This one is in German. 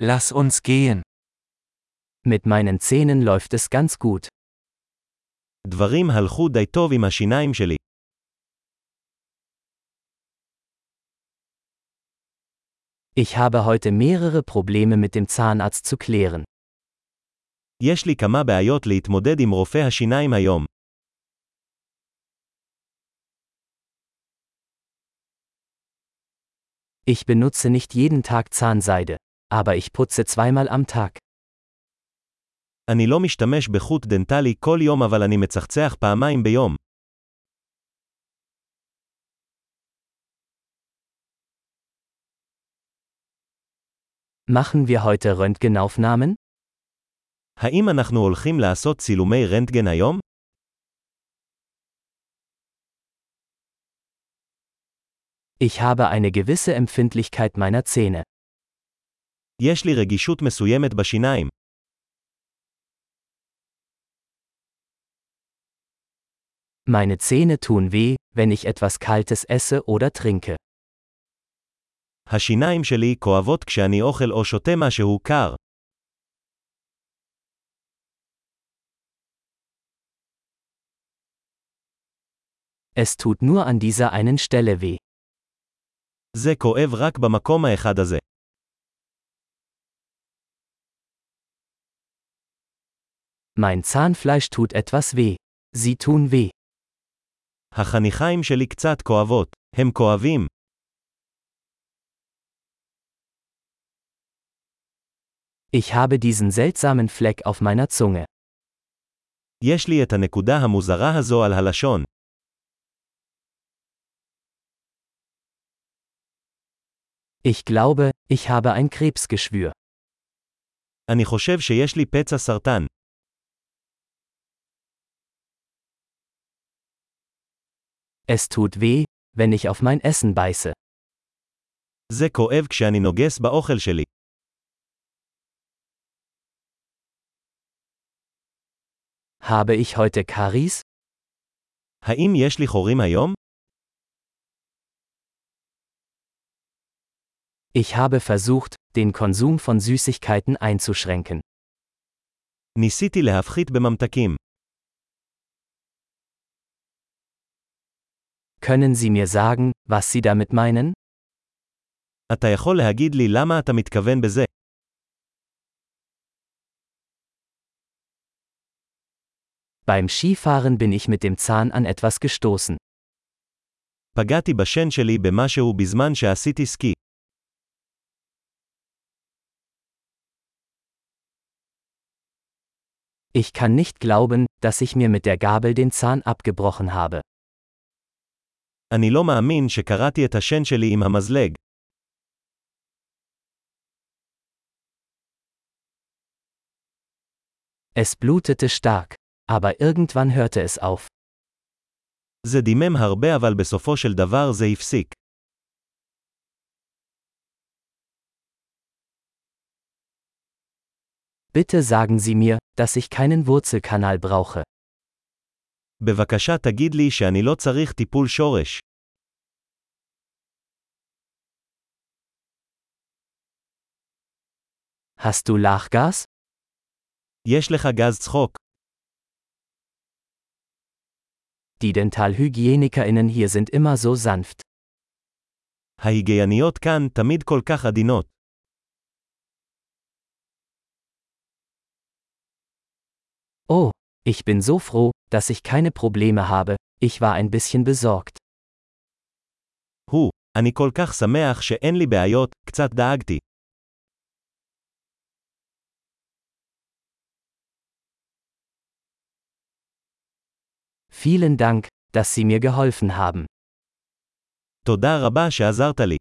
Lass uns gehen. Mit meinen Zähnen läuft es ganz gut. דברים הלכו די טוב עם השיניים שלי. Ich habe heute mehrere Probleme mit dem Zahnarzt zu klären. יש לי כמה בעיות להתמודד עם רופא השיניים היום. Ich benutze nicht jeden Tag Zahnseide, aber ich putze zweimal am Tag. אני לא משתמש בחוט דנטלי כל יום אבל אני מצחצח פעמיים ביום. Machen wir heute Röntgenaufnahmen? האם אנחנו הולכים לעשות צילומי רנטגן היום? Ich habe eine gewisse Empfindlichkeit meiner Zähne. יש לי רגישות מסוימת בשיניים. Meine Zähne tun weh, wenn ich etwas Kaltes esse oder trinke. השיניים שלי כואבות כשאני אוכל או שותה משהו קר. Es tut nur an dieser einen Stelle weh. זה כואב רק במקום האחד הזה. Mein Zahnfleisch tut etwas weh. Sie tun weh. החניכיים שלי קצת כואבות. הם כואבים. Ich habe diesen seltsamen Fleck auf meiner Zunge. יש לי את הנקודה המוזרה הזו על הלשון. Ich glaube, ich habe ein Krebsgeschwür. אני חושב שיש לי פצע סרטן. Es tut weh, wenn ich auf mein Essen beiße. זה כואב כשאני נוגס באוכל שלי. Habe ich heute Karies? האם יש לי חורים היום? Ich habe versucht, den Konsum von Süßigkeiten einzuschränken. ניסיתי להפחית בממתקים. Können Sie mir sagen, was Sie damit meinen? אתה יכול להגיד לי למה אתה מתכוון בזה? Beim Skifahren bin ich mit dem Zahn an etwas gestoßen. פגעתי בשן שלי במשהו בזמן שעשיתי סקי. Ich kann nicht glauben, dass ich mir mit der Gabel den Zahn abgebrochen habe. אני לא מאמין שקרעתי את השן שלי עם המזלג. Es blutete stark. Aber irgendwann hörte es auf. זה דימם הרבה אבל בסופו של דבר זה הפסיק. Bitte sagen Sie mir, dass ich keinen Wurzelkanal brauche. בבקשה תגיד לי שאני לא צריך טיפול שורש. Hast du Lachgas? יש לך גז צחוק. Die DentalhygienikerInnen hier sind immer so sanft. ההיגייניות כאן תמיד כל כך עדינות. Oh, ich bin so froh, dass ich keine Probleme habe, ich war ein bisschen besorgt. הוא, אני כל כך שמח שאין לי בעיות, קצת דאגתי. Vielen Dank, dass Sie mir geholfen haben. תודה רבה שעזרת לי.